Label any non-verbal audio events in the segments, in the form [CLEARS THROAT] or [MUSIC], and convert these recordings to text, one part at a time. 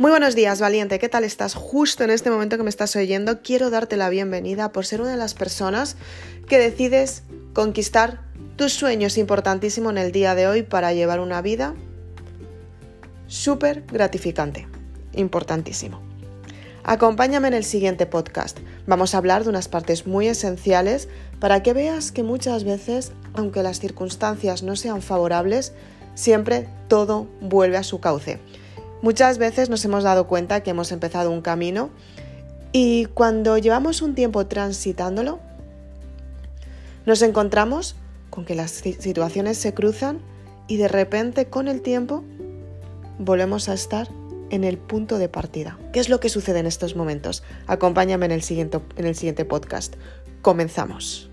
Muy buenos días, valiente. ¿Qué tal estás? Justo en este momento que me estás oyendo, quiero darte la bienvenida por ser una de las personas que decides conquistar tus sueños importantísimo en el día de hoy para llevar una vida súper gratificante. Importantísimo. Acompáñame en el siguiente podcast. Vamos a hablar de unas partes muy esenciales para que veas que muchas veces, aunque las circunstancias no sean favorables, siempre todo vuelve a su cauce. Muchas veces nos hemos dado cuenta que hemos empezado un camino y cuando llevamos un tiempo transitándolo, nos encontramos con que las situaciones se cruzan y de repente con el tiempo volvemos a estar en el punto de partida. ¿Qué es lo que sucede en estos momentos? Acompáñame en el siguiente, en el siguiente podcast. Comenzamos.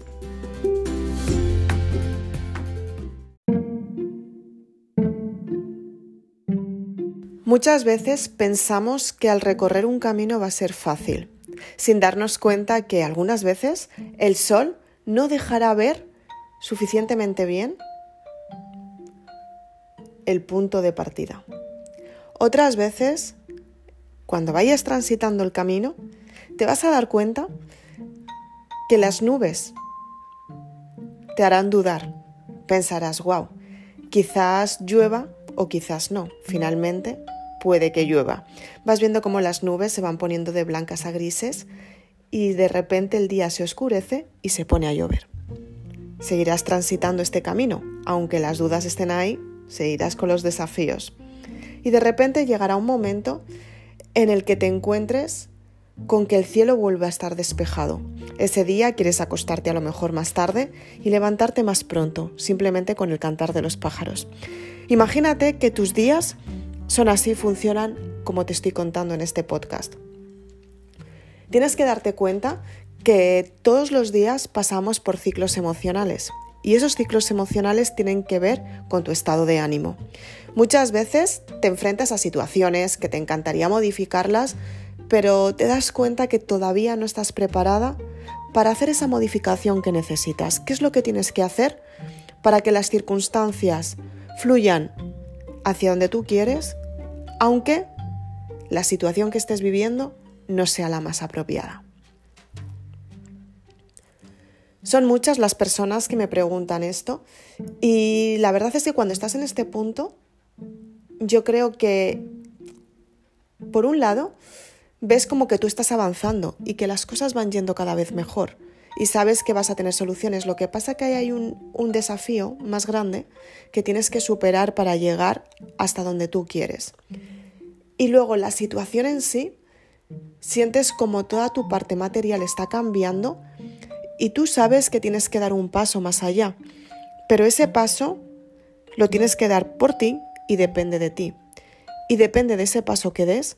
Muchas veces pensamos que al recorrer un camino va a ser fácil, sin darnos cuenta que algunas veces el sol no dejará ver suficientemente bien el punto de partida. Otras veces, cuando vayas transitando el camino, te vas a dar cuenta que las nubes te harán dudar. Pensarás, wow, quizás llueva o quizás no. Finalmente, puede que llueva. Vas viendo cómo las nubes se van poniendo de blancas a grises y de repente el día se oscurece y se pone a llover. Seguirás transitando este camino, aunque las dudas estén ahí, seguirás con los desafíos. Y de repente llegará un momento en el que te encuentres con que el cielo vuelve a estar despejado. Ese día quieres acostarte a lo mejor más tarde y levantarte más pronto, simplemente con el cantar de los pájaros. Imagínate que tus días son así, funcionan como te estoy contando en este podcast. Tienes que darte cuenta que todos los días pasamos por ciclos emocionales y esos ciclos emocionales tienen que ver con tu estado de ánimo. Muchas veces te enfrentas a situaciones que te encantaría modificarlas, pero te das cuenta que todavía no estás preparada para hacer esa modificación que necesitas. ¿Qué es lo que tienes que hacer para que las circunstancias fluyan hacia donde tú quieres, aunque la situación que estés viviendo no sea la más apropiada. Son muchas las personas que me preguntan esto y la verdad es que cuando estás en este punto, yo creo que, por un lado, ves como que tú estás avanzando y que las cosas van yendo cada vez mejor y sabes que vas a tener soluciones. Lo que pasa que hay un, un desafío más grande que tienes que superar para llegar hasta donde tú quieres. Y luego la situación en sí, sientes como toda tu parte material está cambiando y tú sabes que tienes que dar un paso más allá. Pero ese paso lo tienes que dar por ti y depende de ti. Y depende de ese paso que des,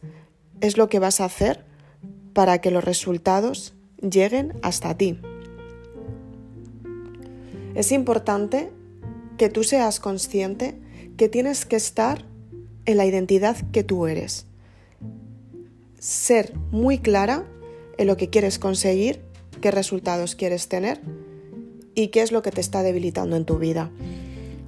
es lo que vas a hacer para que los resultados lleguen hasta ti. Es importante que tú seas consciente que tienes que estar en la identidad que tú eres. Ser muy clara en lo que quieres conseguir, qué resultados quieres tener y qué es lo que te está debilitando en tu vida.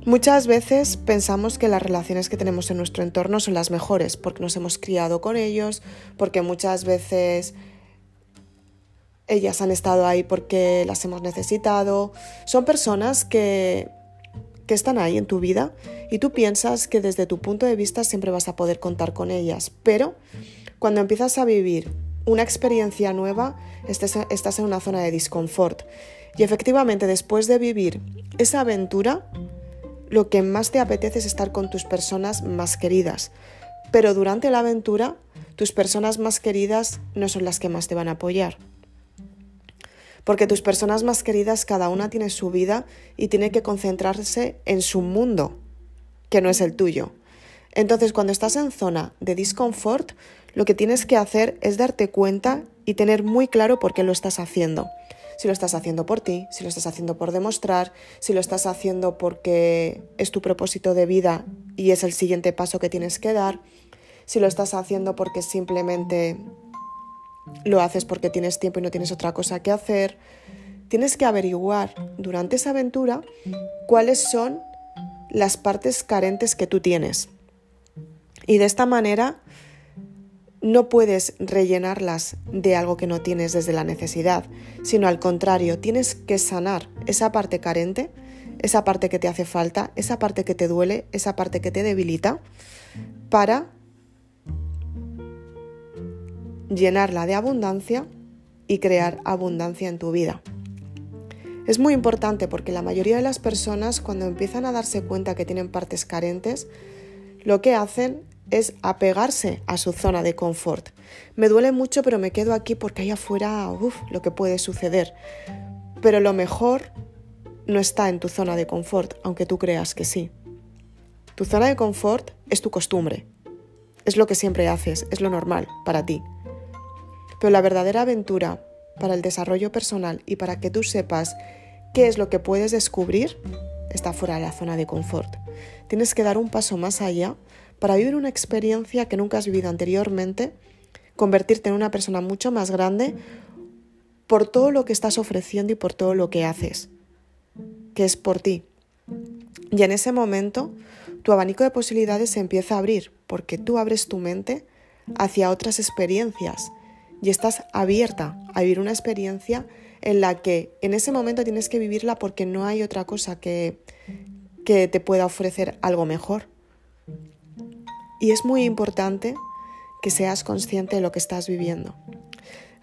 Muchas veces pensamos que las relaciones que tenemos en nuestro entorno son las mejores porque nos hemos criado con ellos, porque muchas veces ellas han estado ahí porque las hemos necesitado. Son personas que, que están ahí en tu vida y tú piensas que desde tu punto de vista siempre vas a poder contar con ellas. Pero cuando empiezas a vivir una experiencia nueva, estás en una zona de disconfort. Y efectivamente, después de vivir esa aventura, lo que más te apetece es estar con tus personas más queridas. Pero durante la aventura, tus personas más queridas no son las que más te van a apoyar porque tus personas más queridas cada una tiene su vida y tiene que concentrarse en su mundo, que no es el tuyo. Entonces, cuando estás en zona de disconfort, lo que tienes que hacer es darte cuenta y tener muy claro por qué lo estás haciendo. Si lo estás haciendo por ti, si lo estás haciendo por demostrar, si lo estás haciendo porque es tu propósito de vida y es el siguiente paso que tienes que dar, si lo estás haciendo porque simplemente lo haces porque tienes tiempo y no tienes otra cosa que hacer. Tienes que averiguar durante esa aventura cuáles son las partes carentes que tú tienes. Y de esta manera no puedes rellenarlas de algo que no tienes desde la necesidad, sino al contrario, tienes que sanar esa parte carente, esa parte que te hace falta, esa parte que te duele, esa parte que te debilita, para llenarla de abundancia y crear abundancia en tu vida. Es muy importante porque la mayoría de las personas cuando empiezan a darse cuenta que tienen partes carentes, lo que hacen es apegarse a su zona de confort. Me duele mucho, pero me quedo aquí porque ahí afuera, uff, lo que puede suceder. Pero lo mejor no está en tu zona de confort, aunque tú creas que sí. Tu zona de confort es tu costumbre. Es lo que siempre haces, es lo normal para ti. Pero la verdadera aventura para el desarrollo personal y para que tú sepas qué es lo que puedes descubrir está fuera de la zona de confort. Tienes que dar un paso más allá para vivir una experiencia que nunca has vivido anteriormente, convertirte en una persona mucho más grande por todo lo que estás ofreciendo y por todo lo que haces, que es por ti. Y en ese momento tu abanico de posibilidades se empieza a abrir porque tú abres tu mente hacia otras experiencias y estás abierta a vivir una experiencia en la que en ese momento tienes que vivirla porque no hay otra cosa que, que te pueda ofrecer algo mejor. Y es muy importante que seas consciente de lo que estás viviendo.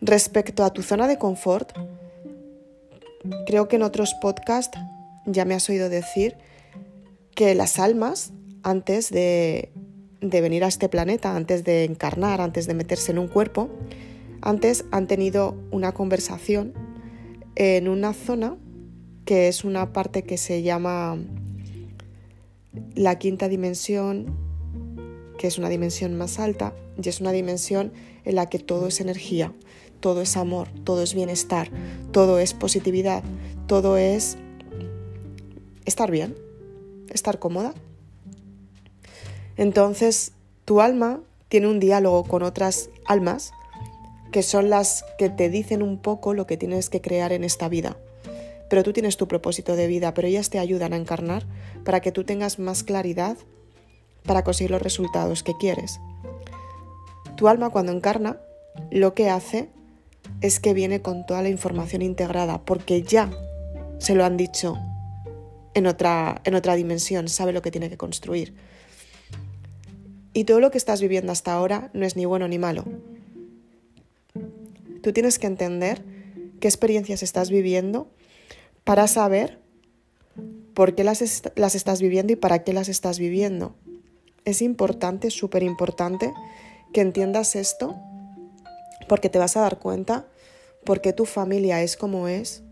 Respecto a tu zona de confort, creo que en otros podcasts ya me has oído decir que las almas, antes de, de venir a este planeta, antes de encarnar, antes de meterse en un cuerpo, antes han tenido una conversación en una zona que es una parte que se llama la quinta dimensión que es una dimensión más alta y es una dimensión en la que todo es energía, todo es amor, todo es bienestar, todo es positividad, todo es estar bien, estar cómoda. Entonces, tu alma tiene un diálogo con otras almas que son las que te dicen un poco lo que tienes que crear en esta vida. Pero tú tienes tu propósito de vida, pero ellas te ayudan a encarnar para que tú tengas más claridad para conseguir los resultados que quieres. Tu alma cuando encarna lo que hace es que viene con toda la información integrada porque ya se lo han dicho en otra, en otra dimensión, sabe lo que tiene que construir. Y todo lo que estás viviendo hasta ahora no es ni bueno ni malo. Tú tienes que entender qué experiencias estás viviendo para saber por qué las, estás viviendo y para qué las estás viviendo. Es importante, súper importante que entiendas esto porque te vas a dar cuenta por qué tu familia es como es,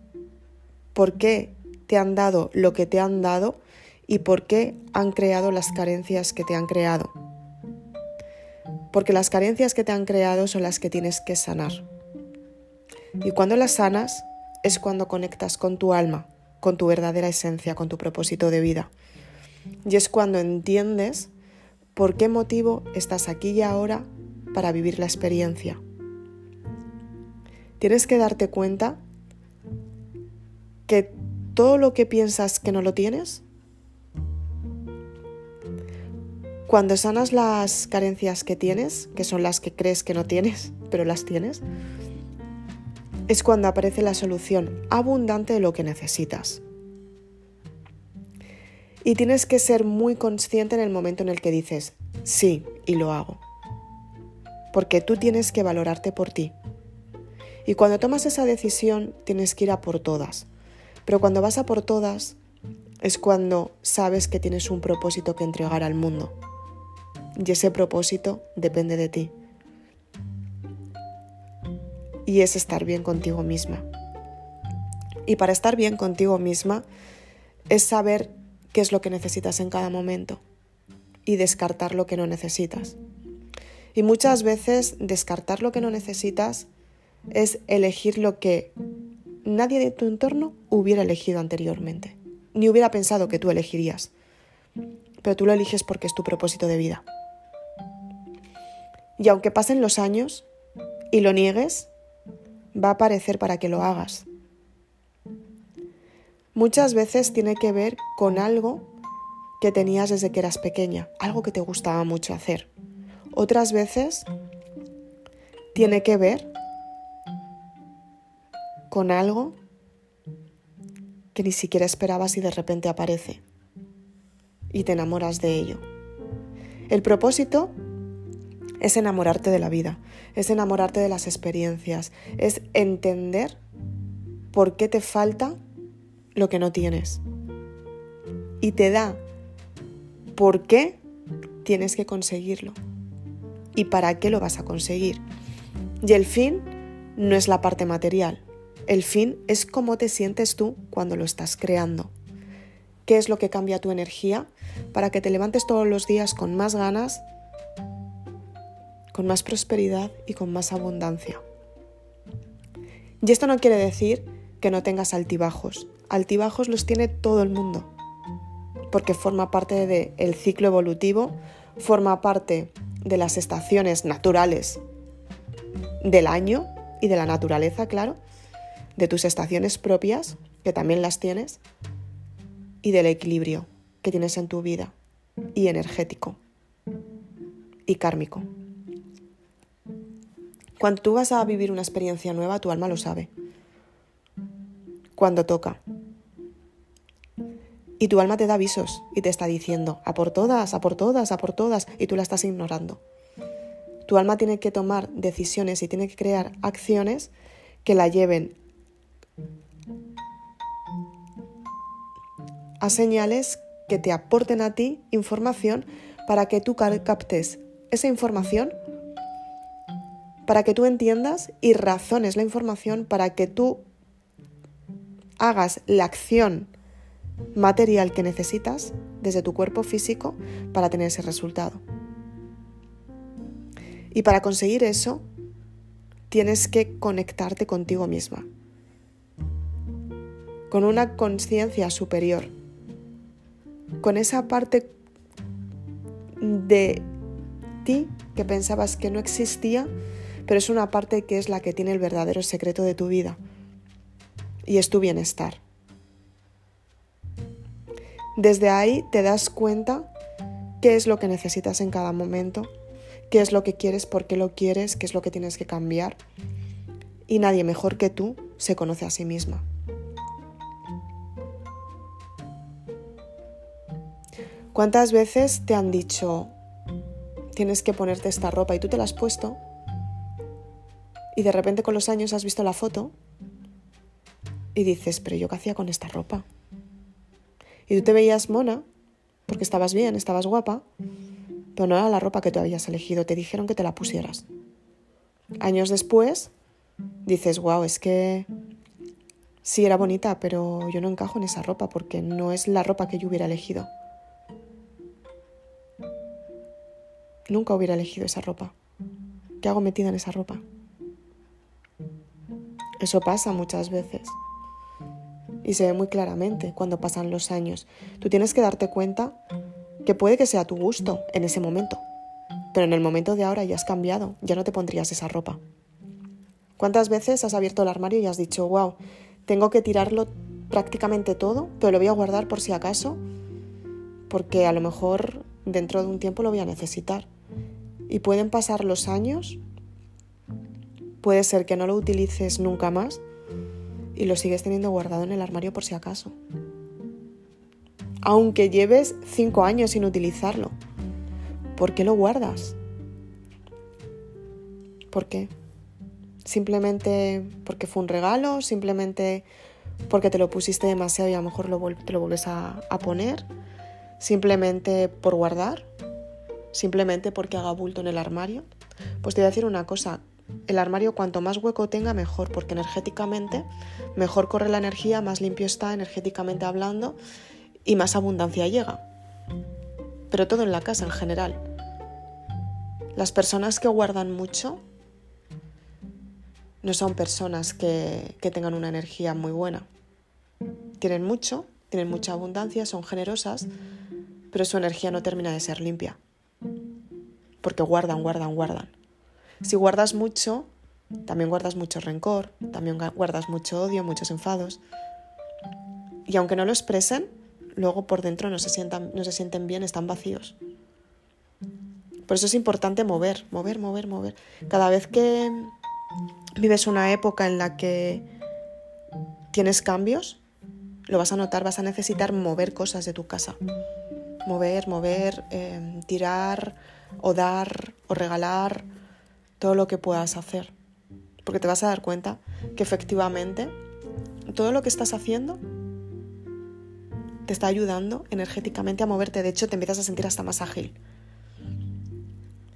por qué te han dado lo que te han dado y por qué han creado las carencias que te han creado. Porque las carencias que te han creado son las que tienes que sanar. Y cuando las sanas es cuando conectas con tu alma, con tu verdadera esencia, con tu propósito de vida. Y es cuando entiendes por qué motivo estás aquí y ahora para vivir la experiencia. Tienes que darte cuenta que todo lo que piensas que no lo tienes, cuando sanas las carencias que tienes, que son las que crees que no tienes, pero las tienes, es cuando aparece la solución abundante de lo que necesitas. Y tienes que ser muy consciente en el momento en el que dices, sí, y lo hago. Porque tú tienes que valorarte por ti. Y cuando tomas esa decisión, tienes que ir a por todas. Pero cuando vas a por todas, es cuando sabes que tienes un propósito que entregar al mundo. Y ese propósito depende de ti. Y es estar bien contigo misma. Y para estar bien contigo misma es saber qué es lo que necesitas en cada momento y descartar lo que no necesitas. Y muchas veces descartar lo que no necesitas es elegir lo que nadie de tu entorno hubiera elegido anteriormente, ni hubiera pensado que tú elegirías. Pero tú lo eliges porque es tu propósito de vida. Y aunque pasen los años y lo niegues, va a aparecer para que lo hagas muchas veces tiene que ver con algo que tenías desde que eras pequeña, algo que te gustaba mucho hacer. Otras veces tiene que ver con algo que ni siquiera esperabas y de repente aparece y te enamoras de ello. El propósito es enamorarte de la vida, es enamorarte de las experiencias, es entender por qué te falta lo que no tienes. Y te da por qué tienes que conseguirlo y para qué lo vas a conseguir. Y el fin no es la parte material, el fin es cómo te sientes tú cuando lo estás creando. ¿Qué es lo que cambia tu energía para que te levantes todos los días con más ganas, con más prosperidad y con más abundancia? Y esto no quiere decir que no tengas altibajos. Altibajos los tiene todo el mundo, porque forma parte del ciclo evolutivo, forma parte de las estaciones naturales del año y de la naturaleza, claro, de tus estaciones propias, que también las tienes, y del equilibrio que tienes en tu vida, y energético, y kármico. Cuando tú vas a vivir una experiencia nueva, tu alma lo sabe. Cuando toca. Y tu alma te da avisos y te está diciendo, a por todas, a por todas, a por todas, y tú la estás ignorando. Tu alma tiene que tomar decisiones y tiene que crear acciones que la lleven a señales que te aporten a ti información para que tú captes esa información, para que tú entiendas y razones la información, para que tú hagas la acción material que necesitas desde tu cuerpo físico para tener ese resultado. Y para conseguir eso, tienes que conectarte contigo misma, con una conciencia superior, con esa parte de ti que pensabas que no existía, pero es una parte que es la que tiene el verdadero secreto de tu vida y es tu bienestar. Desde ahí te das cuenta qué es lo que necesitas en cada momento, qué es lo que quieres, por qué lo quieres, qué es lo que tienes que cambiar. Y nadie mejor que tú se conoce a sí misma. ¿Cuántas veces te han dicho, tienes que ponerte esta ropa y tú te la has puesto? Y de repente con los años has visto la foto y dices, pero yo qué hacía con esta ropa? Y tú te veías mona, porque estabas bien, estabas guapa, pero no era la ropa que tú habías elegido, te dijeron que te la pusieras. Años después, dices, wow, es que sí era bonita, pero yo no encajo en esa ropa porque no es la ropa que yo hubiera elegido. Nunca hubiera elegido esa ropa. ¿Qué hago metida en esa ropa? Eso pasa muchas veces. Y se ve muy claramente cuando pasan los años. Tú tienes que darte cuenta que puede que sea tu gusto en ese momento, pero en el momento de ahora ya has cambiado, ya no te pondrías esa ropa. ¿Cuántas veces has abierto el armario y has dicho, wow, tengo que tirarlo prácticamente todo, pero lo voy a guardar por si acaso, porque a lo mejor dentro de un tiempo lo voy a necesitar? y pueden pasar los años, puede ser que no lo utilices nunca más y lo sigues teniendo guardado en el armario por si acaso. Aunque lleves cinco años sin utilizarlo, ¿por qué lo guardas? ¿Por qué? Simplemente porque fue un regalo, simplemente porque te lo pusiste demasiado y a lo mejor te lo vuelves a, a poner, simplemente por guardar simplemente porque haga bulto en el armario? Pues te voy a decir una cosa, el armario cuanto más hueco tenga mejor, porque energéticamente mejor corre la energía, más limpio está energéticamente hablando y más abundancia llega. Pero todo en la casa en general. Las personas que guardan mucho no son personas que, tengan una energía muy buena. Tienen mucho, tienen mucha abundancia, son generosas, pero su energía no termina de ser limpia porque guardan, guardan, guardan. Si guardas mucho, también guardas mucho rencor, también guardas mucho odio, muchos enfados. Y aunque no lo expresen, luego por dentro no se, sientan, no se sienten bien, están vacíos. Por eso es importante mover, mover, mover, mover. Cada vez que vives una época en la que tienes cambios, lo vas a notar, vas a necesitar mover cosas de tu casa. Mover, mover, em, tirar o dar o regalar todo lo que puedas hacer. Porque te vas a dar cuenta que efectivamente todo lo que estás haciendo te está ayudando energéticamente a moverte. De hecho, te empiezas a sentir hasta más ágil.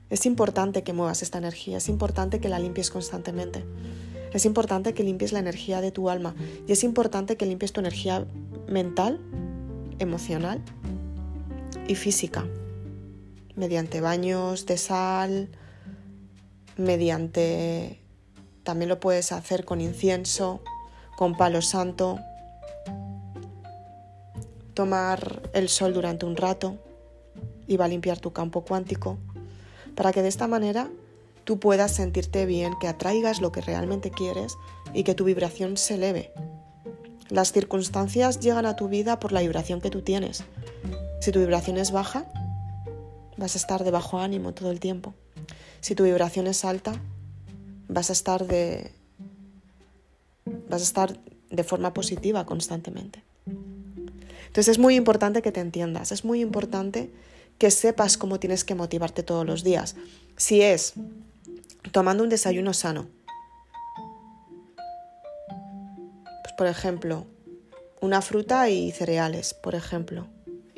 Es importante que muevas esta energía, es importante que la limpies constantemente. Es importante que limpies la energía de tu alma y es importante que limpies tu energía mental, emocional y física, mediante baños de sal, mediante... También lo puedes hacer con incienso, con palo santo, tomar el sol durante un rato y va a limpiar tu campo cuántico, para que de esta manera tú puedas sentirte bien, que atraigas lo que realmente quieres y que tu vibración se eleve. Las circunstancias llegan a tu vida por la vibración que tú tienes. Si tu vibración es baja, vas a estar de bajo ánimo todo el tiempo. Si tu vibración es alta, vas a estar de vas a estar de forma positiva constantemente. Entonces es muy importante que te entiendas, es muy importante que sepas cómo tienes que motivarte todos los días. Si es tomando un desayuno sano, pues por ejemplo, una fruta y cereales, por ejemplo,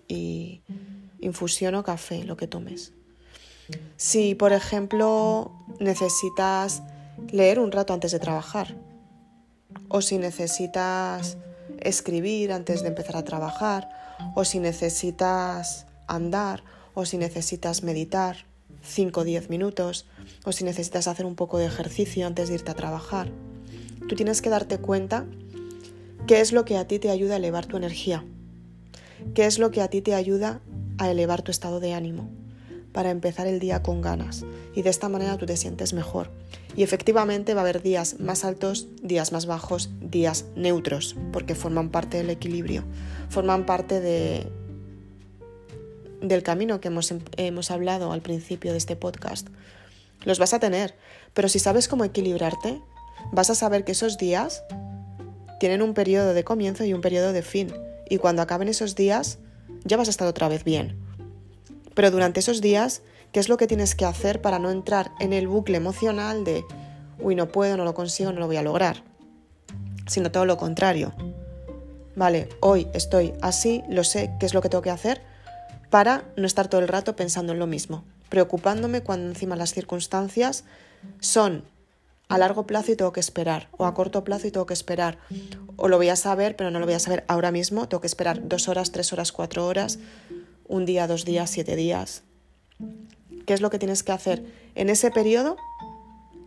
y infusión o café, lo que tomes. Si, por ejemplo, necesitas leer un rato antes de trabajar, o si necesitas escribir antes de empezar a trabajar, o si necesitas andar, o si necesitas meditar 5 o 10 minutos, o si necesitas hacer un poco de ejercicio antes de irte a trabajar. Tú tienes que darte cuenta qué es lo que a ti te ayuda a elevar tu energía, qué es lo que a ti te ayuda a elevar tu estado de ánimo para empezar el día con ganas y de esta manera tú te sientes mejor. Y efectivamente va a haber días más altos, días más bajos, días neutros, porque forman parte del equilibrio, forman parte de, del camino que hemos, hemos hablado al principio de este podcast. Los vas a tener, pero si sabes cómo equilibrarte, vas a saber que esos días tienen un periodo de comienzo y un periodo de fin, y cuando acaben esos días ya vas a estar otra vez bien. Pero durante esos días, ¿qué es lo que tienes que hacer para no entrar en el bucle emocional de, uy, no puedo, no lo consigo, no lo voy a lograr? Sino todo lo contrario. Vale, hoy estoy así, lo sé, ¿qué es lo que tengo que hacer? Para no estar todo el rato pensando en lo mismo, preocupándome cuando encima las circunstancias son a largo plazo y tengo que esperar, o a corto plazo y tengo que esperar, o lo voy a saber, pero no lo voy a saber ahora mismo, tengo que esperar dos horas, tres horas, cuatro horas, un día, dos días, siete días. ¿Qué es lo que tienes que hacer en ese periodo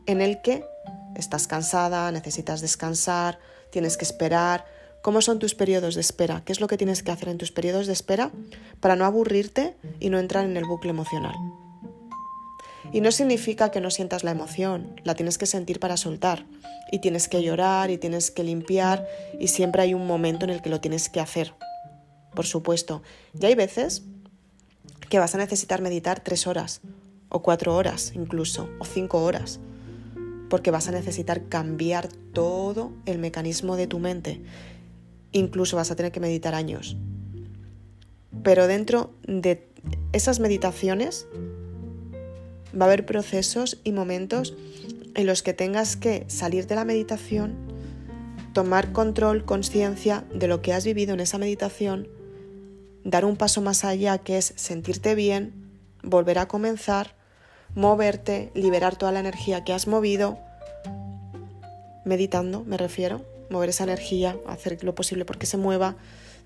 en el que estás cansada, necesitas descansar, tienes que esperar? ¿Cómo son tus periodos de espera? ¿Qué es lo que tienes que hacer en tus periodos de espera para no aburrirte y no entrar en el bucle emocional? Y no significa que no sientas la emoción, la tienes que sentir para soltar. Y tienes que llorar y tienes que limpiar y siempre hay un momento en el que lo tienes que hacer. Por supuesto. Y hay veces que vas a necesitar meditar tres horas, o cuatro horas incluso, o cinco horas, porque vas a necesitar cambiar todo el mecanismo de tu mente. Incluso vas a tener que meditar años. Pero dentro de esas meditaciones va a haber procesos y momentos en los que tengas que salir de la meditación, tomar control, conciencia de lo que has vivido en esa meditación dar un paso más allá que es sentirte bien, volver a comenzar, moverte, liberar toda la energía que has movido, meditando me refiero, mover esa energía, hacer lo posible porque se mueva,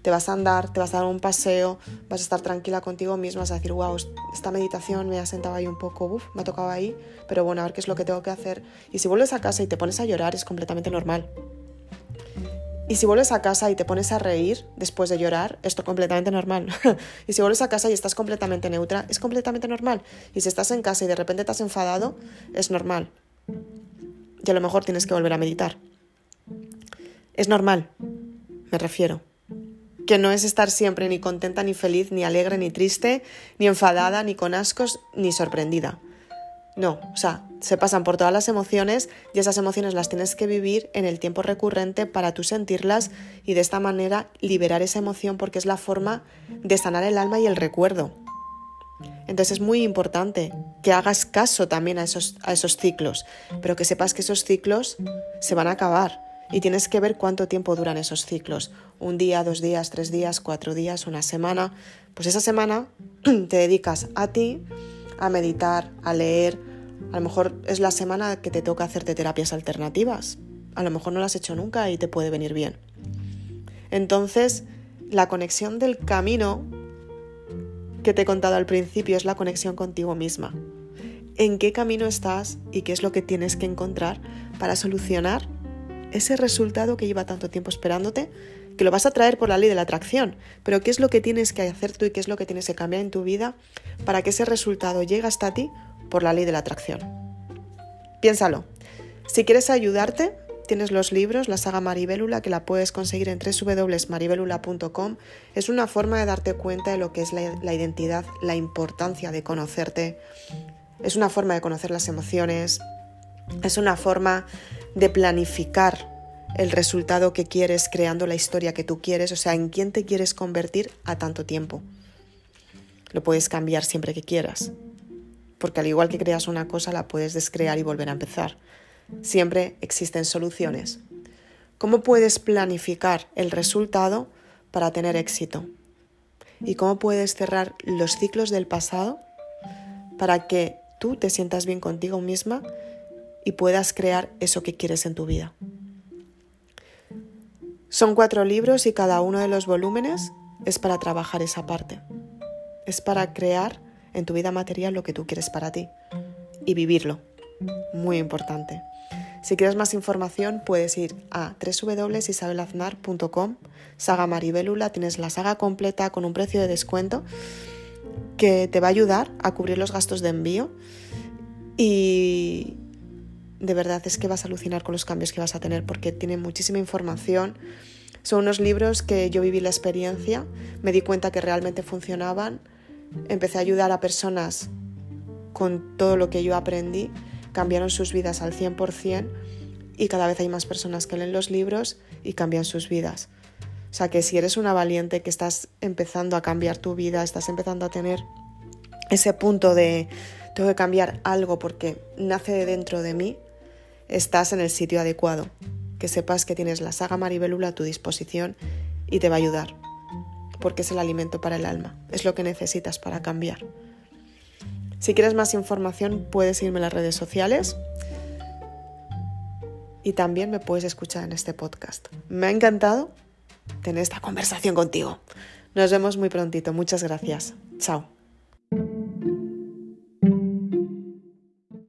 te vas a andar, te vas a dar un paseo, vas a estar tranquila contigo misma, vas a decir, wow, esta meditación me ha sentado ahí un poco, uff, me ha tocado ahí, pero bueno, a ver qué es lo que tengo que hacer. Y si vuelves a casa y te pones a llorar, es completamente normal. Y si vuelves a casa y te pones a reír después de llorar, esto es completamente normal. [LAUGHS] y si vuelves a casa y estás completamente neutra, es completamente normal. Y si estás en casa y de repente te has enfadado, es normal. Y a lo mejor tienes que volver a meditar. Es normal, me refiero. que no es estar siempre ni contenta, ni feliz, ni alegre, ni triste, ni enfadada, ni con ascos, ni sorprendida. No, o sea, se pasan por todas las emociones y esas emociones las tienes que vivir en el tiempo recurrente para tú sentirlas y de esta manera liberar esa emoción porque es la forma de sanar el alma y el recuerdo. Entonces es muy importante que hagas caso también a esos, a esos ciclos, pero que sepas que esos ciclos se van a acabar y tienes que ver cuánto tiempo duran esos ciclos. Un día, dos días, tres días, cuatro días, una semana. Pues esa semana [CLEARS THROAT] te dedicas a ti, a meditar, a leer. A lo mejor es la semana que te toca hacerte terapias alternativas. A lo mejor no las has hecho nunca y te puede venir bien. Entonces, la conexión del camino que te he contado al principio es la conexión contigo misma. ¿En qué camino estás y qué es lo que tienes que encontrar para solucionar ese resultado que lleva tanto tiempo esperándote? Que lo vas a traer por la ley de la atracción, pero ¿qué es lo que tienes que hacer tú y qué es lo que tienes que cambiar en tu vida para que ese resultado llegue hasta ti por la ley de la atracción? Piénsalo. Si quieres ayudarte, Tienes los libros, la saga Maribélula, que la puedes conseguir en www.maribelula.com. Es una forma de darte cuenta de lo que es la, la identidad, la importancia de conocerte. Es una forma de conocer las emociones. Es una forma de planificar el resultado que quieres creando la historia que tú quieres, o sea, en quién te quieres convertir a tanto tiempo. Lo puedes cambiar siempre que quieras, porque al igual que creas una cosa, la puedes descrear y volver a empezar. Siempre existen soluciones. ¿Cómo puedes planificar el resultado para tener éxito? ¿Y cómo puedes cerrar los ciclos del pasado para que tú te sientas bien contigo misma y puedas crear eso que quieres en tu vida? Son cuatro libros y cada uno de los volúmenes es para trabajar esa parte. Es para crear en tu vida material lo que tú quieres para ti y vivirlo. Muy importante. Si quieres más información puedes ir a www.isabelaznar.com, saga Maribelula, tienes la saga completa con un precio de descuento que te va a ayudar a cubrir los gastos de envío y de verdad es que vas a alucinar con los cambios que vas a tener porque tiene muchísima información. Son unos libros que yo viví la experiencia, me di cuenta que realmente funcionaban, empecé a ayudar a personas con todo lo que yo aprendí cambiaron sus vidas al 100% y cada vez hay más personas que leen los libros y cambian sus vidas. O sea que si eres una valiente que estás empezando a cambiar tu vida, estás empezando a tener ese punto de tengo que cambiar algo porque nace de dentro de mí, estás en el sitio adecuado. Que sepas que tienes la saga Maribelula a tu disposición y te va a ayudar, porque es el alimento para el alma, es lo que necesitas para cambiar. Si quieres más información puedes seguirme en las redes sociales y también me puedes escuchar en este podcast. Me ha encantado tener esta conversación contigo. Nos vemos muy prontito. Muchas gracias. Chao.